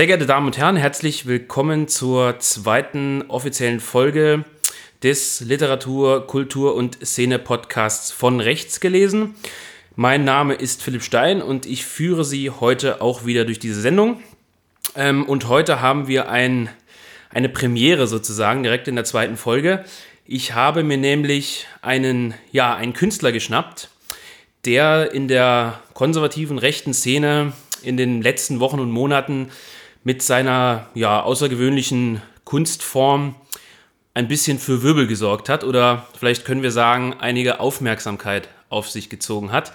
Sehr geehrte Damen und Herren, herzlich willkommen zur zweiten offiziellen Folge des Literatur-, Kultur- und Szene-Podcasts von Rechts gelesen. Mein Name ist Philipp Stein und ich führe Sie heute auch wieder durch diese Sendung. Ähm, und heute haben wir ein, eine Premiere sozusagen direkt in der zweiten Folge. Ich habe mir nämlich einen, ja, einen Künstler geschnappt, der in der konservativen rechten Szene in den letzten Wochen und Monaten mit seiner ja, außergewöhnlichen Kunstform ein bisschen für Wirbel gesorgt hat oder vielleicht können wir sagen, einige Aufmerksamkeit auf sich gezogen hat.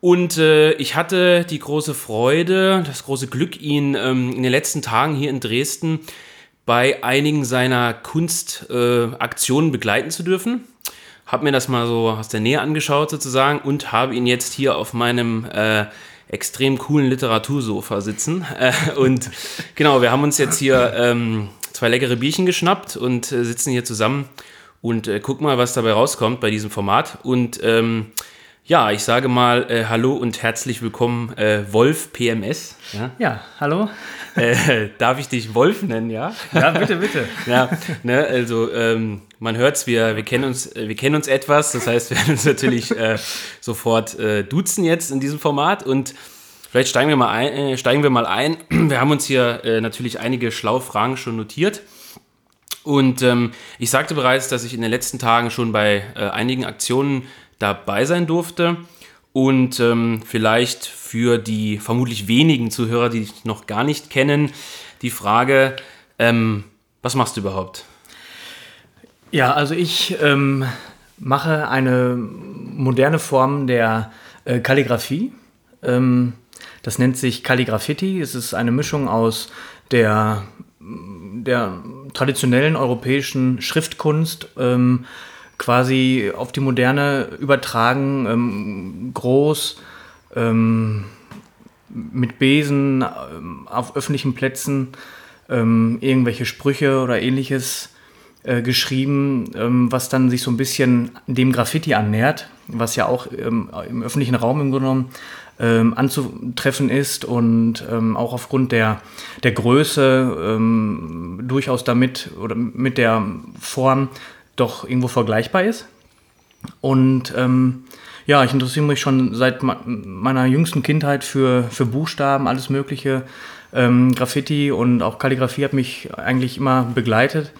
Und äh, ich hatte die große Freude, das große Glück, ihn ähm, in den letzten Tagen hier in Dresden bei einigen seiner Kunstaktionen äh, begleiten zu dürfen. Habe mir das mal so aus der Nähe angeschaut sozusagen und habe ihn jetzt hier auf meinem äh, extrem coolen Literatursofa sitzen. Äh, und genau, wir haben uns jetzt hier ähm, zwei leckere Bierchen geschnappt und äh, sitzen hier zusammen und äh, guck mal, was dabei rauskommt bei diesem Format. Und ähm, ja, ich sage mal äh, Hallo und herzlich willkommen, äh, Wolf PMS. Ja, ja hallo. Äh, darf ich dich Wolf nennen, ja? Ja, bitte, bitte. ja, ne, also ähm, man hört's, wir, wir kennen uns, äh, wir kennen uns etwas. Das heißt, wir werden uns natürlich äh, sofort äh, duzen jetzt in diesem Format und vielleicht steigen wir mal ein. Steigen wir mal ein. Wir haben uns hier natürlich einige schlaue Fragen schon notiert. Und ähm, ich sagte bereits, dass ich in den letzten Tagen schon bei einigen Aktionen dabei sein durfte. Und ähm, vielleicht für die vermutlich wenigen Zuhörer, die dich noch gar nicht kennen, die Frage, ähm, was machst du überhaupt? Ja, also ich ähm, mache eine moderne Form der äh, Kalligraphie. Ähm, das nennt sich Kalligraffiti. Es ist eine Mischung aus der, der traditionellen europäischen Schriftkunst ähm, quasi auf die Moderne übertragen, ähm, groß, ähm, mit Besen ähm, auf öffentlichen Plätzen ähm, irgendwelche Sprüche oder ähnliches äh, geschrieben, ähm, was dann sich so ein bisschen dem Graffiti annähert, was ja auch ähm, im öffentlichen Raum im Grunde genommen anzutreffen ist und ähm, auch aufgrund der, der Größe ähm, durchaus damit oder mit der Form doch irgendwo vergleichbar ist. Und ähm, ja, ich interessiere mich schon seit meiner jüngsten Kindheit für, für Buchstaben, alles Mögliche. Ähm, Graffiti und auch Kalligrafie hat mich eigentlich immer begleitet.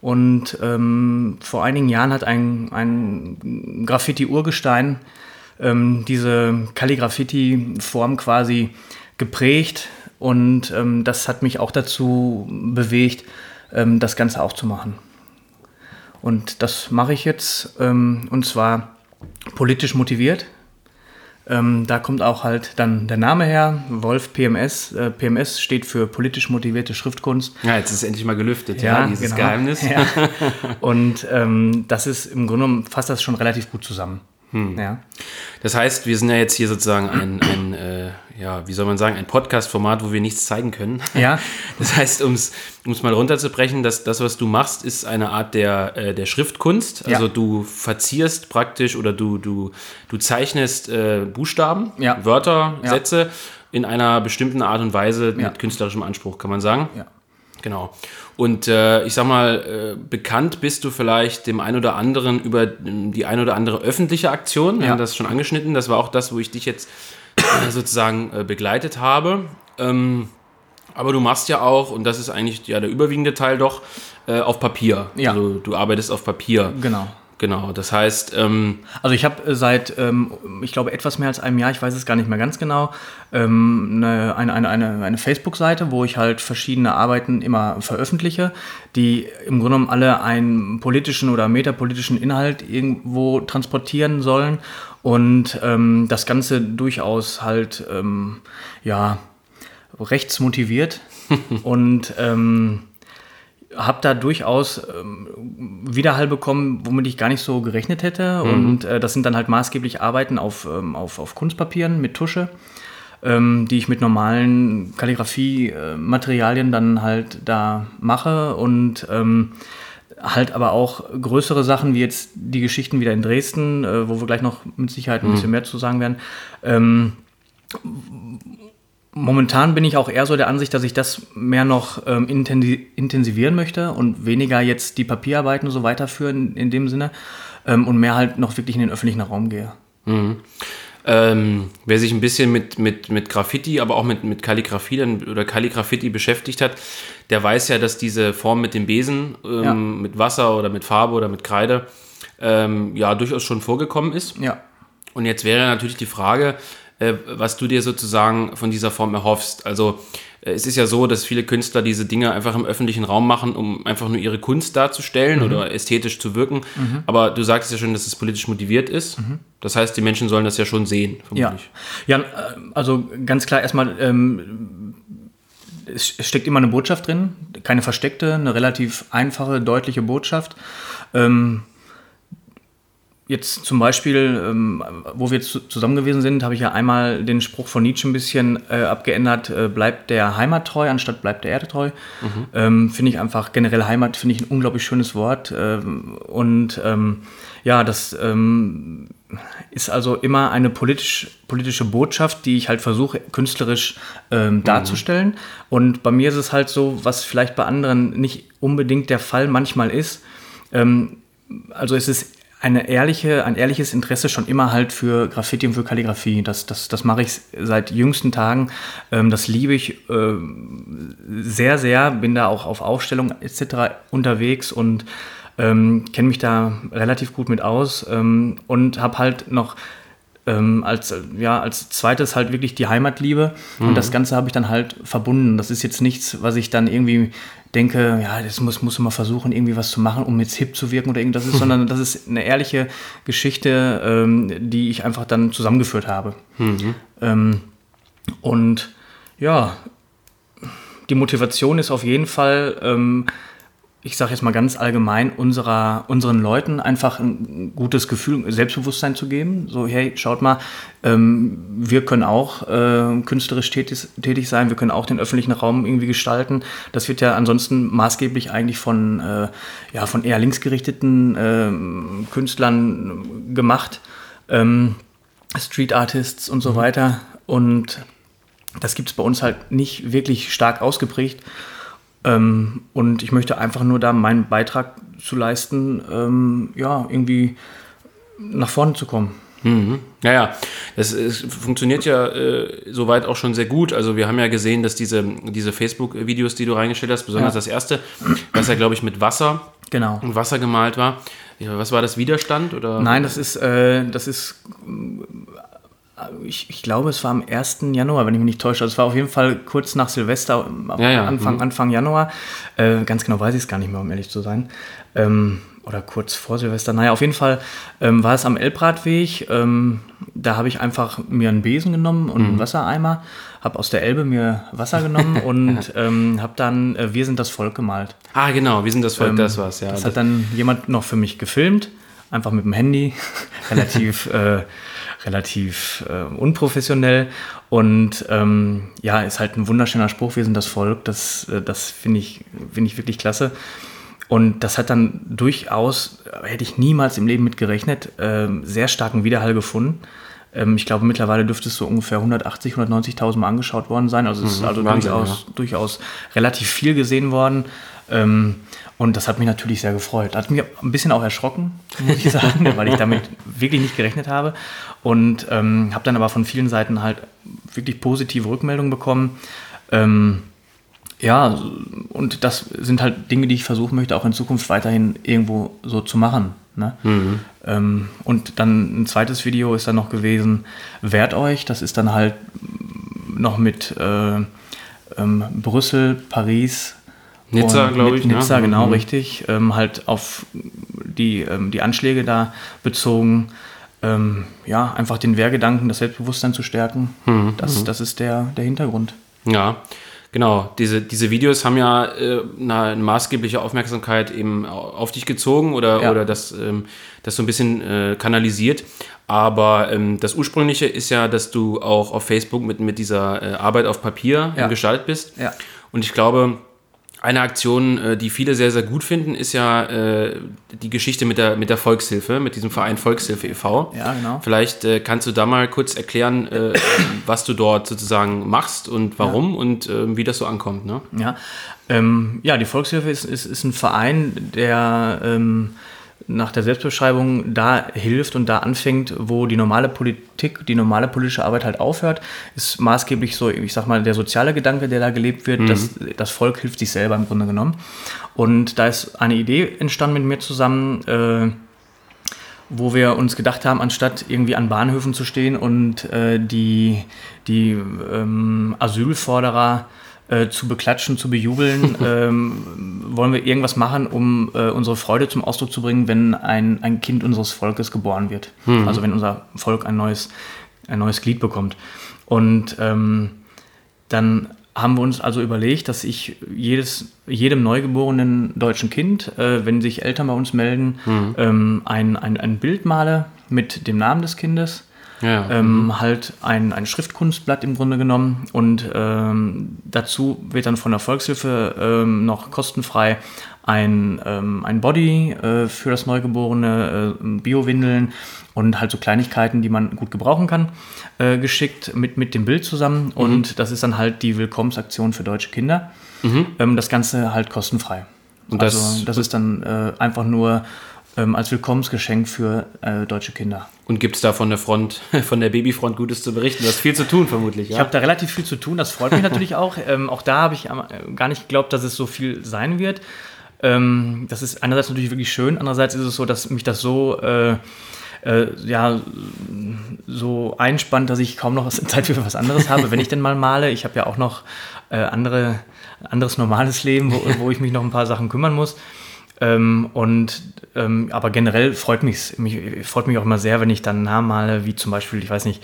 Und ähm, vor einigen Jahren hat ein, ein Graffiti-Urgestein ähm, diese Kalligraffiti-Form quasi geprägt. Und ähm, das hat mich auch dazu bewegt, ähm, das Ganze auch zu machen. Und das mache ich jetzt ähm, und zwar politisch motiviert. Ähm, da kommt auch halt dann der Name her, Wolf PMS. Äh, PMS steht für politisch motivierte Schriftkunst. Ja, jetzt ist endlich mal gelüftet, ja, ja dieses genau. Geheimnis. Ja. Und ähm, das ist im Grunde genommen fasst das schon relativ gut zusammen. Hm. Ja. Das heißt, wir sind ja jetzt hier sozusagen ein, ein äh, ja, wie soll man sagen, ein Podcast-Format, wo wir nichts zeigen können. Ja. Das heißt, um es mal runterzubrechen, dass das, was du machst, ist eine Art der, äh, der Schriftkunst. Also ja. du verzierst praktisch oder du, du, du zeichnest äh, Buchstaben, ja. Wörter, Sätze in einer bestimmten Art und Weise mit künstlerischem Anspruch, kann man sagen. Ja. Genau. Und äh, ich sag mal, äh, bekannt bist du vielleicht dem einen oder anderen über die ein oder andere öffentliche Aktion. Wir ja. haben das schon angeschnitten. Das war auch das, wo ich dich jetzt äh, sozusagen äh, begleitet habe. Ähm, aber du machst ja auch, und das ist eigentlich ja der überwiegende Teil doch, äh, auf Papier. Ja. Also du arbeitest auf Papier. Genau. Genau, das heißt. Ähm also ich habe äh, seit, ähm, ich glaube, etwas mehr als einem Jahr, ich weiß es gar nicht mehr ganz genau, ähm, eine, eine, eine, eine Facebook-Seite, wo ich halt verschiedene Arbeiten immer veröffentliche, die im Grunde genommen alle einen politischen oder metapolitischen Inhalt irgendwo transportieren sollen und ähm, das Ganze durchaus halt, ähm, ja, rechtsmotiviert und ähm, habe da durchaus ähm, Widerhall bekommen, womit ich gar nicht so gerechnet hätte. Mhm. Und äh, das sind dann halt maßgeblich Arbeiten auf, ähm, auf, auf Kunstpapieren mit Tusche, ähm, die ich mit normalen Kalligrafie-Materialien dann halt da mache. Und ähm, halt aber auch größere Sachen, wie jetzt die Geschichten wieder in Dresden, äh, wo wir gleich noch mit Sicherheit ein mhm. bisschen mehr zu sagen werden. Momentan bin ich auch eher so der Ansicht, dass ich das mehr noch ähm, intensivieren möchte und weniger jetzt die Papierarbeiten so weiterführen in dem Sinne ähm, und mehr halt noch wirklich in den öffentlichen Raum gehe. Mhm. Ähm, wer sich ein bisschen mit, mit, mit Graffiti, aber auch mit, mit Kalligrafie oder Kalligraffiti beschäftigt hat, der weiß ja, dass diese Form mit dem Besen, ähm, ja. mit Wasser oder mit Farbe oder mit Kreide, ähm, ja, durchaus schon vorgekommen ist. Ja. Und jetzt wäre natürlich die Frage, was du dir sozusagen von dieser Form erhoffst. Also äh, es ist ja so, dass viele Künstler diese Dinge einfach im öffentlichen Raum machen, um einfach nur ihre Kunst darzustellen mhm. oder ästhetisch zu wirken. Mhm. Aber du sagst ja schon, dass es politisch motiviert ist. Mhm. Das heißt, die Menschen sollen das ja schon sehen, vermutlich. Ja, ja äh, also ganz klar erstmal, ähm, es steckt immer eine Botschaft drin, keine versteckte, eine relativ einfache, deutliche Botschaft. Ähm, Jetzt zum Beispiel, ähm, wo wir zu, zusammen gewesen sind, habe ich ja einmal den Spruch von Nietzsche ein bisschen äh, abgeändert, äh, bleibt der Heimat treu, anstatt bleibt der Erde treu. Mhm. Ähm, finde ich einfach generell Heimat, finde ich ein unglaublich schönes Wort. Ähm, und ähm, ja, das ähm, ist also immer eine politisch, politische Botschaft, die ich halt versuche, künstlerisch ähm, mhm. darzustellen. Mhm. Und bei mir ist es halt so, was vielleicht bei anderen nicht unbedingt der Fall manchmal ist. also es ist eine ehrliche, ein ehrliches Interesse schon immer halt für Graffiti und für Kalligrafie. Das, das, das mache ich seit jüngsten Tagen. Ähm, das liebe ich äh, sehr, sehr. Bin da auch auf Aufstellungen etc. unterwegs und ähm, kenne mich da relativ gut mit aus ähm, und habe halt noch ähm, als, ja, als zweites halt wirklich die Heimatliebe. Mhm. Und das Ganze habe ich dann halt verbunden. Das ist jetzt nichts, was ich dann irgendwie denke, ja, das muss, muss man versuchen, irgendwie was zu machen, um jetzt hip zu wirken oder irgendwas ist, sondern das ist eine ehrliche Geschichte, ähm, die ich einfach dann zusammengeführt habe. Mhm. Ähm, und ja, die Motivation ist auf jeden Fall, ähm, ich sage jetzt mal ganz allgemein, unserer, unseren Leuten einfach ein gutes Gefühl, Selbstbewusstsein zu geben. So, hey, schaut mal, ähm, wir können auch äh, künstlerisch tätig, tätig, sein, wir können auch den öffentlichen Raum irgendwie gestalten. Das wird ja ansonsten maßgeblich eigentlich von, äh, ja, von eher linksgerichteten äh, Künstlern gemacht, ähm, Street Artists und so mhm. weiter. Und das gibt es bei uns halt nicht wirklich stark ausgeprägt. Ähm, und ich möchte einfach nur da meinen Beitrag zu leisten, ähm, ja, irgendwie nach vorne zu kommen. Mhm. Naja, das ist, funktioniert ja äh, soweit auch schon sehr gut. Also wir haben ja gesehen, dass diese, diese Facebook-Videos, die du reingestellt hast, besonders ja. das erste, was ja, glaube ich, mit Wasser, genau. Wasser gemalt war. Was war das Widerstand? Oder? Nein, das ist, äh, das ist ich, ich, glaube, es war am 1. Januar, wenn ich mich nicht täusche. Also es war auf jeden Fall kurz nach Silvester, ja, ja. Anfang, mhm. Anfang Januar. Äh, ganz genau weiß ich es gar nicht mehr, um ehrlich zu sein. Ähm, oder kurz vor Silvester. Naja, auf jeden Fall ähm, war es am Elbradweg. Ähm, da habe ich einfach mir einen Besen genommen und mhm. einen Wassereimer, habe aus der Elbe mir Wasser genommen und ähm, habe dann äh, Wir sind das Volk gemalt. Ah, genau, Wir sind das Volk, ähm, das war's, ja. Das hat dann jemand noch für mich gefilmt, einfach mit dem Handy, relativ äh, relativ äh, unprofessionell. Und ähm, ja, ist halt ein wunderschöner Spruch, wir sind das Volk. Das, äh, das finde ich, find ich wirklich klasse. Und das hat dann durchaus, hätte ich niemals im Leben mit gerechnet, äh, sehr starken Widerhall gefunden. Ähm, ich glaube, mittlerweile dürfte es so ungefähr 180, 190.000 Mal angeschaut worden sein. Also es ist mhm, also Wahnsinn, durchaus, ja. durchaus relativ viel gesehen worden. Ähm, und das hat mich natürlich sehr gefreut. Hat mich ein bisschen auch erschrocken, muss ich sagen, weil ich damit wirklich nicht gerechnet habe. Und ähm, habe dann aber von vielen Seiten halt wirklich positive Rückmeldungen bekommen. Ähm, ja, und das sind halt Dinge, die ich versuchen möchte, auch in Zukunft weiterhin irgendwo so zu machen. Ne? Mhm. Ähm, und dann ein zweites Video ist dann noch gewesen, Wehrt euch, das ist dann halt noch mit äh, ähm, Brüssel, Paris, Nizza, glaube ich. Ne? Nizza, ne? genau, mhm. richtig. Ähm, halt auf die, ähm, die Anschläge da bezogen. Ähm, ja, einfach den Wehrgedanken, das Selbstbewusstsein zu stärken. Mhm. Das, mhm. das ist der, der Hintergrund. Ja, genau. Diese, diese Videos haben ja äh, eine, maßgebliche Aufmerksamkeit eben auf dich gezogen oder, ja. oder das, ähm, das so ein bisschen äh, kanalisiert. Aber ähm, das Ursprüngliche ist ja, dass du auch auf Facebook mit, mit dieser äh, Arbeit auf Papier ja. Gestalt bist. Ja. Und ich glaube, eine Aktion, äh, die viele sehr, sehr gut finden, ist ja äh, die Geschichte mit der, mit der Volkshilfe, mit diesem Verein Volkshilfe e.V. Ja, genau. Vielleicht äh, kannst du da mal kurz erklären, äh, was du dort sozusagen machst und warum ja. und wie das so ankommt. Ne? Ja. Ähm, ja, die Volkshilfe ist, ist, ist ein Verein, der ähm, nach der Selbstbeschreibung da hilft und da anfängt, wo die normale Politik, die normale politische Arbeit halt aufhört, ist maßgeblich so, ich sag mal, der soziale Gedanke, der da gelebt wird, mhm. dass das Volk hilft sich selber im Grunde genommen. Und da ist eine Idee entstanden mit mir zusammen, äh, wo wir uns gedacht haben, anstatt irgendwie an Bahnhöfen zu stehen und äh, die, die ähm, Asylforderer äh, zu beklatschen, zu bejubeln, ähm, wollen wir irgendwas machen, um äh, unsere Freude zum Ausdruck zu bringen, wenn ein, ein Kind unseres Volkes geboren wird. Mhm. Also wenn unser Volk ein neues, ein neues Glied bekommt. Und ähm, dann haben wir uns also überlegt, dass ich jedes, jedem neugeborenen deutschen Kind, äh, wenn sich Eltern bei uns melden, mhm. ähm, ein, ein, ein Bild male mit dem Namen des Kindes ja. Ähm, mhm. halt ein, ein Schriftkunstblatt im Grunde genommen und ähm, dazu wird dann von der Volkshilfe ähm, noch kostenfrei ein, ähm, ein Body äh, für das Neugeborene, äh, Biowindeln und halt so Kleinigkeiten, die man gut gebrauchen kann, äh, geschickt mit, mit dem Bild zusammen. Mhm. Und das ist dann halt die Willkommensaktion für deutsche Kinder. Mhm. Ähm, das Ganze halt kostenfrei. Und das, also das ist dann äh, einfach nur ähm, als Willkommensgeschenk für äh, deutsche Kinder. Und gibt es da von der Front, von der Babyfront Gutes zu berichten? Du hast viel zu tun, vermutlich. Ja? Ich habe da relativ viel zu tun, das freut mich natürlich auch. Ähm, auch da habe ich äh, gar nicht geglaubt, dass es so viel sein wird. Ähm, das ist einerseits natürlich wirklich schön, andererseits ist es so, dass mich das so. Äh, äh, ja, so einspannt, dass ich kaum noch Zeit für was anderes habe, wenn ich denn mal male. Ich habe ja auch noch äh, andere, anderes normales Leben, wo, wo ich mich noch ein paar Sachen kümmern muss. Ähm, und ähm, aber generell freut mich, mich freut mich auch immer sehr, wenn ich dann Namen male, wie zum Beispiel, ich weiß nicht,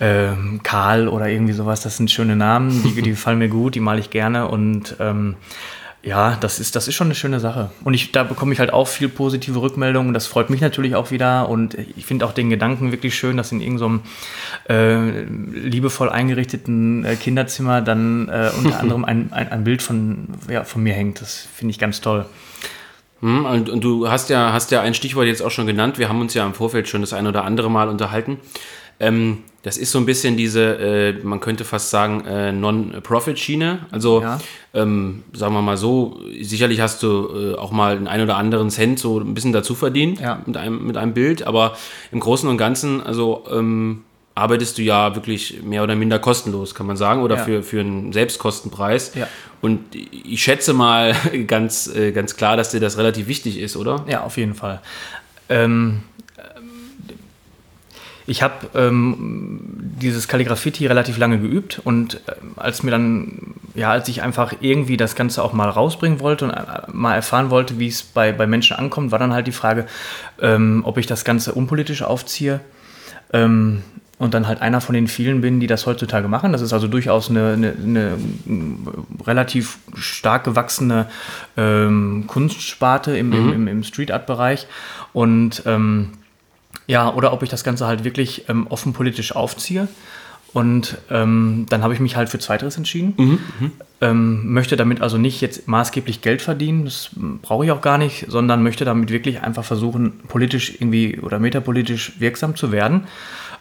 ähm, Karl oder irgendwie sowas. Das sind schöne Namen, die, die gefallen mir gut, die male ich gerne und ähm, ja, das ist, das ist schon eine schöne Sache. Und ich, da bekomme ich halt auch viel positive Rückmeldungen. Das freut mich natürlich auch wieder. Und ich finde auch den Gedanken wirklich schön, dass in irgendeinem so äh, liebevoll eingerichteten äh, Kinderzimmer dann äh, unter anderem ein, ein, ein Bild von, ja, von mir hängt. Das finde ich ganz toll. Hm, und, und, du hast ja, hast ja ein Stichwort jetzt auch schon genannt. Wir haben uns ja im Vorfeld schon das ein oder andere Mal unterhalten. Ähm, das ist so ein bisschen diese, äh, man könnte fast sagen, äh, Non-Profit-Schiene. Also, ja. ähm, sagen wir mal so, sicherlich hast du äh, auch mal einen ein oder anderen Cent so ein bisschen dazu verdient ja. mit, einem, mit einem Bild, aber im Großen und Ganzen, also ähm, arbeitest du ja wirklich mehr oder minder kostenlos, kann man sagen, oder ja. für, für einen Selbstkostenpreis. Ja. Und ich schätze mal ganz, äh, ganz klar, dass dir das relativ wichtig ist, oder? Ja, auf jeden Fall. Ähm, ich habe ähm, dieses Kalligraffiti relativ lange geübt und äh, als mir dann, ja, als ich einfach irgendwie das Ganze auch mal rausbringen wollte und äh, mal erfahren wollte, wie es bei, bei Menschen ankommt, war dann halt die Frage, ähm, ob ich das Ganze unpolitisch aufziehe. Ähm, und dann halt einer von den vielen bin, die das heutzutage machen. Das ist also durchaus eine, eine, eine relativ stark gewachsene ähm, Kunstsparte im, mhm. im, im Street Art Bereich. Und ähm, ja, oder ob ich das Ganze halt wirklich ähm, offen politisch aufziehe. Und ähm, dann habe ich mich halt für Zweiteres entschieden. Mhm, mhm, ähm, möchte damit also nicht jetzt maßgeblich Geld verdienen, das brauche ich auch gar nicht, sondern möchte damit wirklich einfach versuchen, politisch irgendwie oder metapolitisch wirksam zu werden.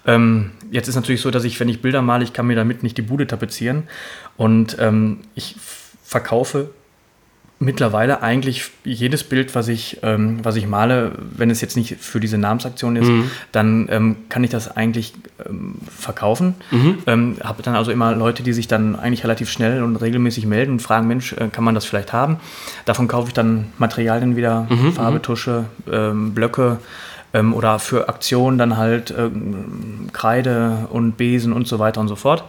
Ähm, jetzt ist natürlich so, dass ich, wenn ich Bilder male, ich kann mir damit nicht die Bude tapezieren. Und ähm, ich verkaufe mittlerweile eigentlich jedes Bild, was ich, ähm, was ich male, wenn es jetzt nicht für diese Namensaktion ist, mhm. dann ähm, kann ich das eigentlich ähm, verkaufen. Mhm. Ähm, habe dann also immer Leute, die sich dann eigentlich relativ schnell und regelmäßig melden und fragen, Mensch, äh, kann man das vielleicht haben? Davon kaufe ich dann Materialien wieder, mhm. Farbe, mhm. Tusche, ähm, Blöcke, ähm, oder für Aktionen dann halt äh, Kreide und Besen und so weiter und so fort.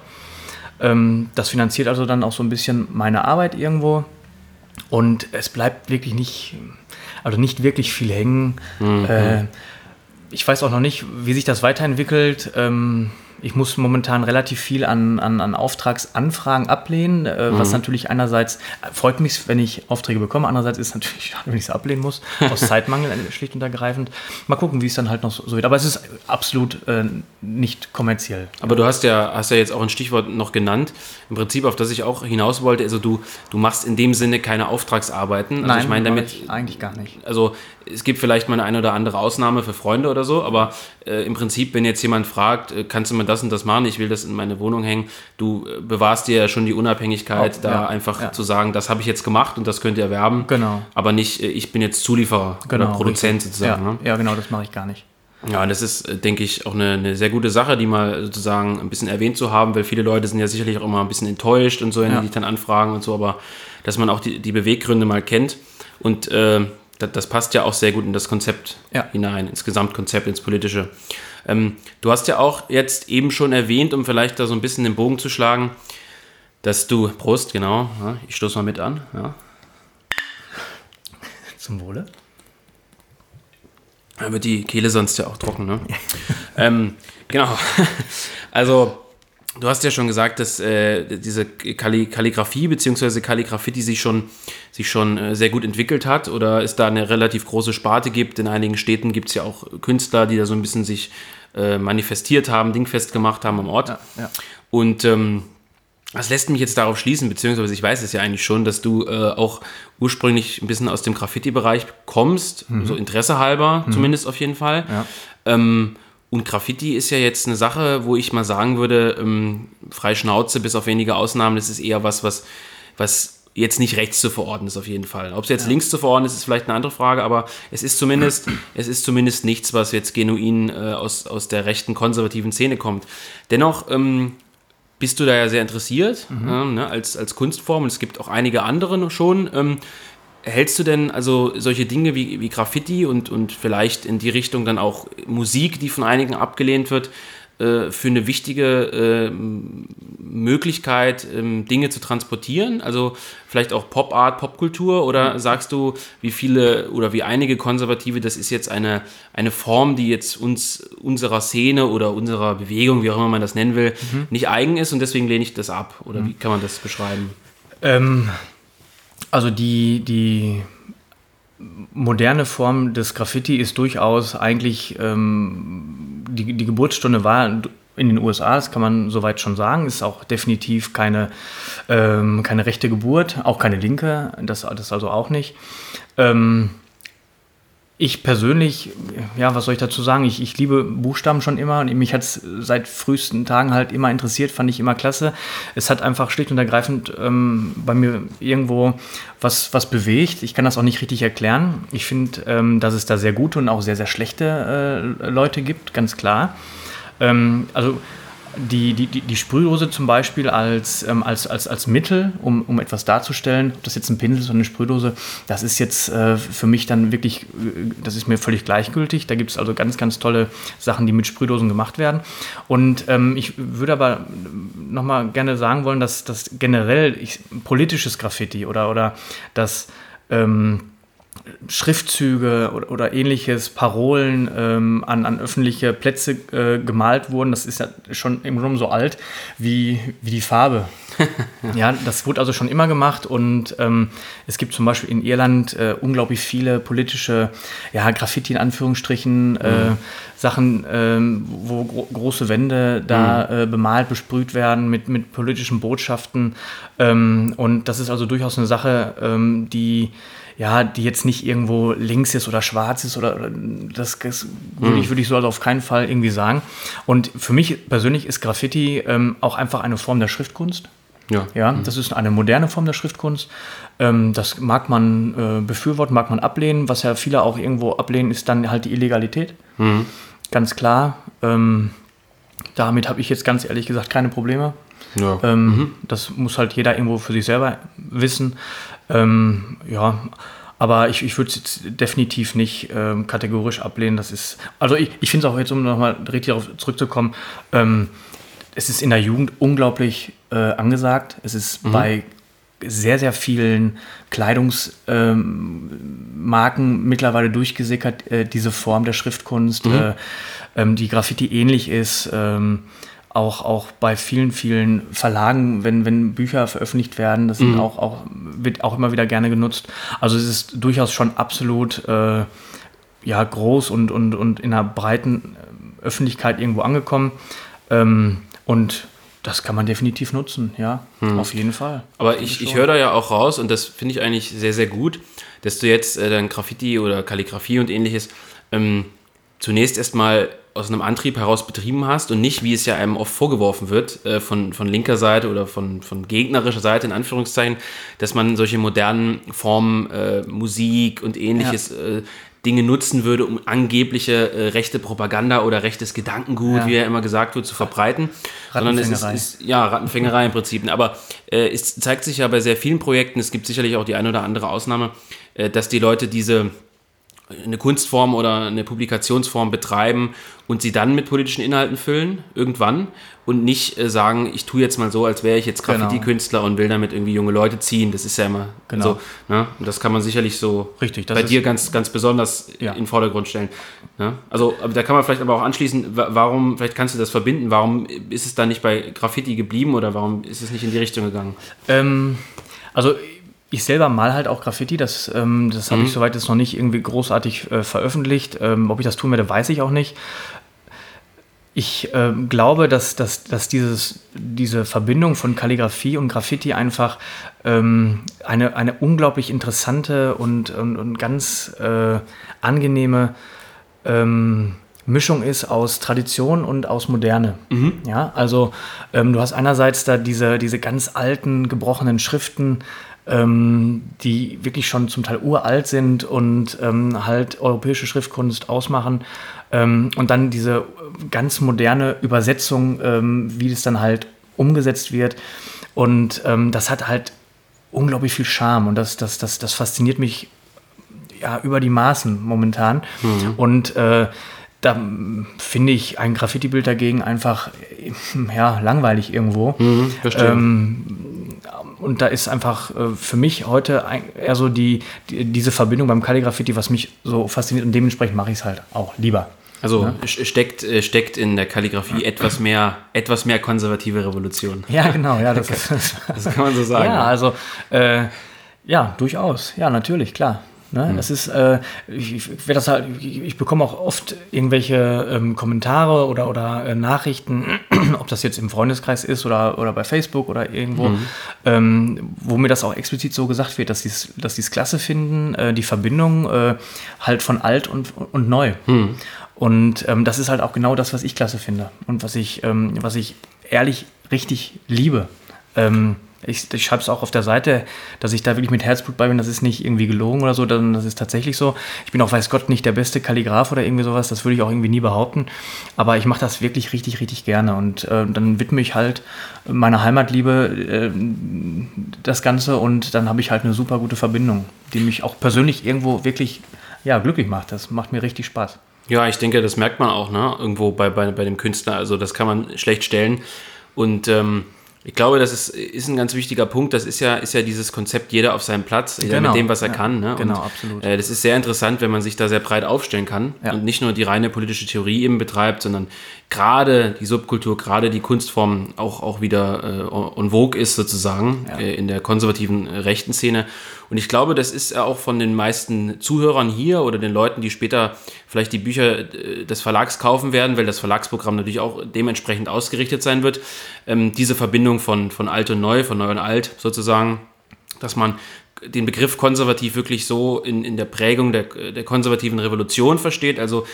Ähm, das finanziert also dann auch so ein bisschen meine Arbeit irgendwo. Und es bleibt wirklich nicht, also nicht wirklich viel hängen. Mhm. Äh, ich weiß auch noch nicht, wie sich das weiterentwickelt. Ähm, Ich muss momentan relativ viel an, an, an Auftragsanfragen ablehnen, äh, mhm. was natürlich einerseits äh, freut mich, wenn ich Aufträge bekomme, andererseits ist es natürlich schade, wenn ich es ablehnen muss, aus Zeitmangel äh, schlicht und ergreifend. Mal gucken, wie es dann halt noch so, so wird. Aber es ist absolut äh, nicht kommerziell. Aber du hast ja, hast ja jetzt auch ein Stichwort noch genannt, im Prinzip, auf das ich auch hinaus wollte. Also du, du machst in dem Sinne keine Auftragsarbeiten. Also Nein, ich meine damit. Ich eigentlich gar nicht. Also es gibt vielleicht mal eine oder andere Ausnahme für Freunde oder so, aber äh, im Prinzip, wenn jetzt jemand fragt, äh, kannst du mir das und das machen, ich will das in meine Wohnung hängen, du äh, bewahrst dir ja schon die Unabhängigkeit, oh, da ja, einfach ja. zu sagen, das habe ich jetzt gemacht und das könnt ihr erwerben. Genau. Aber nicht, äh, ich bin jetzt Zulieferer genau, oder Produzent richtig. sozusagen. Ja, ne? ja, genau, das mache ich gar nicht. Ja, und das ist, äh, denke ich, auch eine, eine, sehr gute Sache, die mal sozusagen ein bisschen erwähnt zu haben, weil viele Leute sind ja sicherlich auch immer ein bisschen enttäuscht und so, wenn ja. die dann anfragen und so, aber dass man auch die, die Beweggründe mal kennt. Und äh, das, das, passt ja auch sehr gut in das Konzept ja. hinein, ins Gesamtkonzept, ins Politische. Ähm, du hast ja auch jetzt eben schon erwähnt, um vielleicht da so ein bisschen den Bogen zu schlagen, dass du, Prost, genau, ja, ich stoße mal mit an. Ja. Zum Wohle. Da wird die Kehle sonst ja auch trocken, ne? ähm, genau. also, Du hast ja schon gesagt, dass äh, diese Kalli Kalligrafie bzw. Kalligraphie sich schon, sich schon äh, sehr gut entwickelt hat oder es da eine relativ große Sparte gibt. In einigen Städten gibt es ja auch Künstler, die da so ein bisschen sich äh, manifestiert haben, dingfest gemacht haben am Ort. Ja, ja. Und ähm, das lässt mich jetzt darauf schließen, beziehungsweise ich weiß es ja eigentlich schon, dass du äh, auch ursprünglich ein bisschen aus dem Graffiti-Bereich kommst, mhm. so Interesse halber mhm. zumindest auf jeden Fall. Ja. Ähm, und Graffiti ist ja jetzt eine Sache, wo ich mal sagen würde, ähm, frei Schnauze, bis auf wenige Ausnahmen, das ist eher was, was, was jetzt nicht rechts zu verorten ist auf jeden Fall. Ob es jetzt ja. links zu verorten ist, ist vielleicht eine andere Frage, aber es ist zumindest, es ist zumindest nichts, was jetzt genuin äh, aus, aus der rechten konservativen Szene kommt. Dennoch ähm, bist du da ja sehr interessiert mhm. äh, ne, als, als Kunstform und es gibt auch einige andere schon. Ähm, Hältst du denn also solche Dinge wie, wie Graffiti und, und vielleicht in die Richtung dann auch Musik, die von einigen abgelehnt wird, äh, für eine wichtige äh, Möglichkeit, ähm, Dinge zu transportieren? Also vielleicht auch Pop Art, Popkultur? Oder sagst du, wie viele oder wie einige Konservative, das ist jetzt eine, eine Form, die jetzt uns, unserer Szene oder unserer Bewegung, wie auch immer man das nennen will, mhm. nicht eigen ist und deswegen lehne ich das ab? Oder mhm. wie kann man das beschreiben? Ähm, also die, die moderne Form des Graffiti ist durchaus eigentlich, ähm, die, die Geburtsstunde war in den USA, das kann man soweit schon sagen, ist auch definitiv keine, ähm, keine rechte Geburt, auch keine linke, das, das also auch nicht. Ähm, ich persönlich, ja, was soll ich dazu sagen? Ich, ich liebe Buchstaben schon immer und mich hat es seit frühesten Tagen halt immer interessiert, fand ich immer klasse. Es hat einfach schlicht und ergreifend ähm, bei mir irgendwo was, was bewegt. Ich kann das auch nicht richtig erklären. Ich finde, ähm, dass es da sehr gute und auch sehr, sehr schlechte äh, Leute gibt, ganz klar. Ähm, also die, die, die Sprühdose zum Beispiel als, ähm, als, als, als Mittel, um, um etwas darzustellen, ob das jetzt ein Pinsel ist oder eine Sprühdose, das ist jetzt äh, für mich dann wirklich, äh, das ist mir völlig gleichgültig. Da gibt es also ganz, ganz tolle Sachen, die mit Sprühdosen gemacht werden. Und ähm, ich würde aber nochmal gerne sagen wollen, dass das generell ich, politisches Graffiti oder, oder das ähm, Schriftzüge oder, oder, ähnliches, Parolen ähm, an, an öffentliche Plätze äh, gemalt wurden. Das ist ja schon im Grunde so alt wie, wie die Farbe. ja, das wurde also schon immer gemacht und ähm, es gibt zum Beispiel in Irland äh, unglaublich viele politische, ja, Graffiti in Anführungsstrichen, äh, mhm. Sachen, ähm, wo gro große Wände da mhm. Äh, bemalt, besprüht werden mit, mit politischen Botschaften. Ähm, und das ist also durchaus eine Sache, ähm, die ja, die jetzt nicht irgendwo links ist oder schwarz ist oder, oder das, das würde ich, mhm. würde ich so also auf keinen Fall irgendwie sagen. Und für mich persönlich ist Graffiti ähm, auch einfach eine Form der Schriftkunst. Ja. ja, mhm. das ist eine moderne Form der Schriftkunst. Ähm, das mag man äh, befürworten, mag man ablehnen. Was ja viele auch irgendwo ablehnen, ist dann halt die Illegalität. Mhm. Ganz klar. Ähm, damit habe ich jetzt ganz ehrlich gesagt keine Probleme. Ja. Ähm, mhm. Das muss halt jeder irgendwo für sich selber wissen. Ähm, ja, aber ich, ich würde es definitiv nicht ähm, kategorisch ablehnen. Das ist, also ich, ich finde es auch jetzt, um nochmal richtig darauf zurückzukommen, ähm, es ist in der Jugend unglaublich äh, angesagt. Es ist mhm. bei sehr, sehr vielen Kleidungsmarken ähm, mittlerweile durchgesickert, äh, diese Form der Schriftkunst, mhm. äh, ähm, die Graffiti ähnlich ist. Auch, auch bei vielen, vielen Verlagen, wenn, wenn Bücher veröffentlicht werden, das mhm. auch, auch, wird auch immer wieder gerne genutzt. Also es ist durchaus schon absolut äh, ja, groß und, und, und in einer breiten Öffentlichkeit irgendwo angekommen. Ähm, und das kann man definitiv nutzen, ja, hm. auf jeden Fall. Aber ich, ich höre da ja auch raus, und das finde ich eigentlich sehr, sehr gut, dass du jetzt äh, dann Graffiti oder Kalligrafie und ähnliches ähm, zunächst erstmal aus einem Antrieb heraus betrieben hast und nicht, wie es ja einem oft vorgeworfen wird, äh, von, von linker Seite oder von, von gegnerischer Seite, in Anführungszeichen, dass man solche modernen Formen, äh, Musik und ähnliches ja. äh, Dinge nutzen würde, um angebliche äh, rechte Propaganda oder rechtes Gedankengut, ja. wie ja immer gesagt wird, zu verbreiten. Sondern es ist, ist, ja Rattenfängerei im Prinzip. Aber äh, es zeigt sich ja bei sehr vielen Projekten, es gibt sicherlich auch die eine oder andere Ausnahme, dass die Leute diese eine Kunstform oder eine Publikationsform betreiben und sie dann mit politischen Inhalten füllen, irgendwann, und nicht äh, sagen, ich tue jetzt mal so, als wäre ich jetzt genau. Graffiti-Künstler und will damit irgendwie junge Leute ziehen. Das ist ja immer genau. so. Ne? Und das kann man sicherlich so Richtig, bei dir ganz, ganz besonders ja. in den Vordergrund stellen. Ne? Also, da kann man vielleicht aber auch anschließen, warum, vielleicht kannst du das verbinden, warum ist es da nicht bei Graffiti geblieben oder warum ist es nicht in die Richtung gegangen? Ähm, also ich selber mal halt auch Graffiti, das, ähm, das habe mhm. ich soweit jetzt noch nicht irgendwie großartig äh, veröffentlicht. Ähm, ob ich das tun werde, weiß ich auch nicht. Ich ähm, glaube, dass, dass, dass dieses, diese Verbindung von Kalligrafie und Graffiti einfach ähm, eine, eine unglaublich interessante und, und, und ganz äh, angenehme ähm, Mischung ist aus Tradition und aus Moderne. Mhm. Ja, also ähm, du hast einerseits da diese, diese ganz alten, gebrochenen Schriften, ähm, die wirklich schon zum Teil uralt sind und ähm, halt europäische Schriftkunst ausmachen. Ähm, und dann diese ganz moderne Übersetzung, ähm, wie das dann halt umgesetzt wird. Und ähm, das hat halt unglaublich viel Charme und das, das, das, das fasziniert mich ja über die Maßen momentan. Mhm. Und äh, da finde ich ein Graffiti-Bild dagegen einfach ja, langweilig irgendwo. Mhm, ähm, und da ist einfach äh, für mich heute eher so die, die, diese Verbindung beim Kalligraffiti, was mich so fasziniert und dementsprechend mache ich es halt auch lieber. Also ja? steckt, äh, steckt in der Kalligrafie etwas mehr, etwas mehr konservative Revolution. Ja, genau, ja, das, das kann man so sagen. Ja, also äh, ja, durchaus, ja, natürlich, klar. Ne? Mhm. Das ist, äh, ich, ich, das halt, ich, ich, bekomme auch oft irgendwelche ähm, Kommentare oder, oder äh, Nachrichten, ob das jetzt im Freundeskreis ist oder, oder bei Facebook oder irgendwo, mhm. ähm, wo mir das auch explizit so gesagt wird, dass sie es dass klasse finden, äh, die Verbindung äh, halt von alt und, und neu. Mhm. Und ähm, das ist halt auch genau das, was ich klasse finde und was ich, ähm, was ich ehrlich richtig liebe. Ähm, ich, ich schreibe es auch auf der Seite, dass ich da wirklich mit Herzblut bei bin. Das ist nicht irgendwie gelogen oder so, dann, das ist tatsächlich so. Ich bin auch, weiß Gott, nicht der beste Kalligraph oder irgendwie sowas. Das würde ich auch irgendwie nie behaupten. Aber ich mache das wirklich richtig, richtig gerne. Und äh, dann widme ich halt meiner Heimatliebe äh, das Ganze und dann habe ich halt eine super gute Verbindung, die mich auch persönlich irgendwo wirklich ja, glücklich macht. Das macht mir richtig Spaß. Ja, ich denke, das merkt man auch, ne? Irgendwo bei, bei, bei dem Künstler. Also das kann man schlecht stellen. Und ähm, ich glaube, das ist, ist ein ganz wichtiger Punkt. Das ist ja, ist ja dieses Konzept, jeder auf seinem Platz, jeder genau. mit dem, was er ja, kann. Ne? Genau, und, absolut. Äh, das ist sehr interessant, wenn man sich da sehr breit aufstellen kann ja. und nicht nur die reine politische Theorie eben betreibt, sondern gerade die Subkultur, gerade die Kunstform auch, auch wieder äh, en vogue ist sozusagen ja. äh, in der konservativen äh, rechten Szene. Und ich glaube, das ist auch von den meisten Zuhörern hier oder den Leuten, die später vielleicht die Bücher äh, des Verlags kaufen werden, weil das Verlagsprogramm natürlich auch dementsprechend ausgerichtet sein wird, ähm, diese Verbindung von, von alt und neu, von neu und alt sozusagen, dass man den Begriff konservativ wirklich so in, in der Prägung der, der konservativen Revolution versteht. Also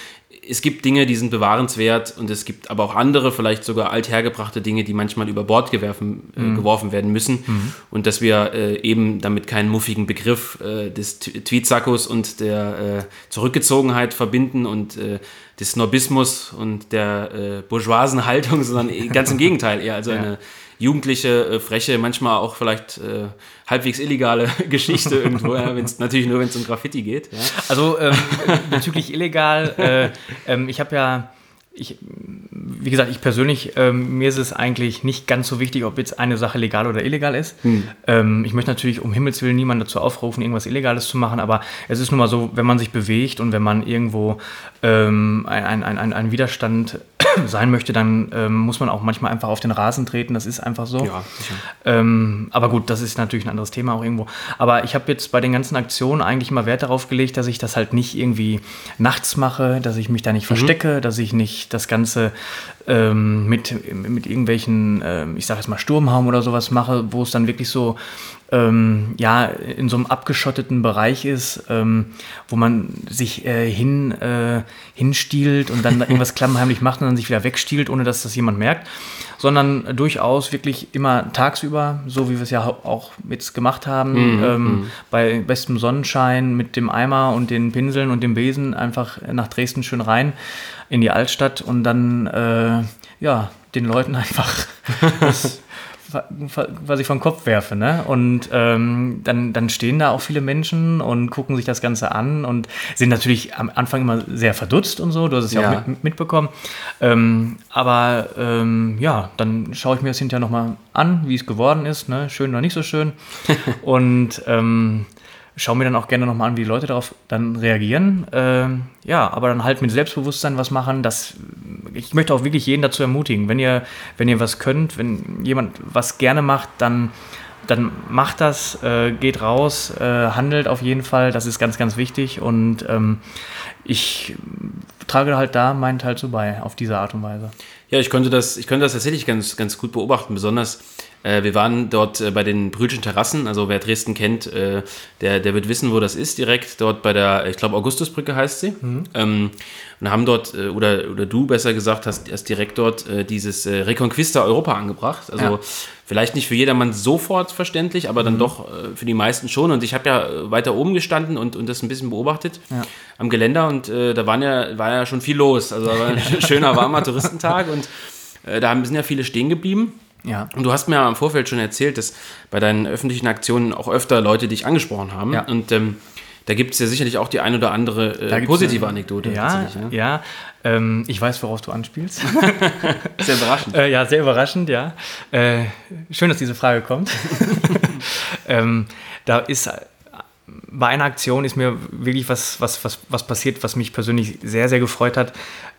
es gibt Dinge, die sind bewahrenswert und es gibt aber auch andere, vielleicht sogar althergebrachte Dinge, die manchmal über Bord gewerfen, äh, mhm. geworfen werden müssen. Mhm. Und dass wir äh, eben damit keinen muffigen Begriff äh, des Tweetsackos und der äh, Zurückgezogenheit verbinden und äh, des Snobismus und der äh, bourgeoisen Haltung, sondern ganz im Gegenteil eher. Also ja. eine jugendliche, äh, freche, manchmal auch vielleicht äh, halbwegs illegale Geschichte irgendwo, ja, wenn's, natürlich nur, wenn es um Graffiti geht. Ja. Also ähm, bezüglich illegal, äh, ähm, ich habe ja ich, wie gesagt, ich persönlich, ähm, mir ist es eigentlich nicht ganz so wichtig, ob jetzt eine Sache legal oder illegal ist. Hm. Ähm, ich möchte natürlich um Himmels Willen niemanden dazu aufrufen, irgendwas Illegales zu machen, aber es ist nun mal so, wenn man sich bewegt und wenn man irgendwo ähm, einen ein, ein Widerstand sein möchte, dann ähm, muss man auch manchmal einfach auf den Rasen treten. Das ist einfach so. Ja, ähm, aber gut, das ist natürlich ein anderes Thema auch irgendwo. Aber ich habe jetzt bei den ganzen Aktionen eigentlich immer Wert darauf gelegt, dass ich das halt nicht irgendwie nachts mache, dass ich mich da nicht mhm. verstecke, dass ich nicht das Ganze ähm, mit, mit irgendwelchen, äh, ich sage jetzt mal Sturmhaum oder sowas mache, wo es dann wirklich so ähm, ja, in so einem abgeschotteten Bereich ist, ähm, wo man sich äh, hin, äh, hinstiehlt und dann irgendwas klammheimlich macht und dann sich wieder wegstiehlt, ohne dass das jemand merkt, sondern durchaus wirklich immer tagsüber, so wie wir es ja auch jetzt gemacht haben, mhm. ähm, mhm. bei bestem Sonnenschein mit dem Eimer und den Pinseln und dem Besen einfach nach Dresden schön rein in die Altstadt und dann äh, ja den Leuten einfach das was ich vom Kopf werfe. Ne? Und ähm, dann, dann stehen da auch viele Menschen und gucken sich das Ganze an und sind natürlich am Anfang immer sehr verdutzt und so. Du hast es ja, ja auch mit, mitbekommen. Ähm, aber ähm, ja, dann schaue ich mir das hinterher nochmal an, wie es geworden ist. Ne? Schön oder nicht so schön. und ähm, schaue mir dann auch gerne nochmal an, wie die Leute darauf dann reagieren. Ähm, ja, aber dann halt mit Selbstbewusstsein was machen. Das, ich möchte auch wirklich jeden dazu ermutigen, wenn ihr, wenn ihr was könnt, wenn jemand was gerne macht, dann, dann macht das, äh, geht raus, äh, handelt auf jeden Fall. Das ist ganz, ganz wichtig. Und ähm, ich trage halt da meinen Teil zu bei, auf diese Art und Weise. Ja, ich konnte das, ich konnte das tatsächlich ganz, ganz gut beobachten, besonders äh, wir waren dort äh, bei den Brühlschen Terrassen, also wer Dresden kennt, äh, der, der wird wissen, wo das ist, direkt dort bei der, ich glaube, Augustusbrücke heißt sie. Mhm. Ähm, und haben dort, äh, oder, oder du besser gesagt, hast, hast direkt dort äh, dieses äh, Reconquista Europa angebracht. Also ja. Vielleicht nicht für jedermann sofort verständlich, aber dann mhm. doch für die meisten schon. Und ich habe ja weiter oben gestanden und, und das ein bisschen beobachtet ja. am Geländer und da waren ja, war ja schon viel los. Also war ein schöner, warmer Touristentag und da sind ja viele stehen geblieben. Ja. Und du hast mir im Vorfeld schon erzählt, dass bei deinen öffentlichen Aktionen auch öfter Leute dich angesprochen haben. Ja. Und ähm, da gibt es ja sicherlich auch die ein oder andere äh, positive Anekdote. Ja, ja. ja ähm, ich weiß, worauf du anspielst. sehr überraschend. äh, ja, sehr überraschend, ja. Äh, schön, dass diese Frage kommt. ähm, da ist bei einer Aktion ist mir wirklich was, was, was, was passiert, was mich persönlich sehr, sehr gefreut hat.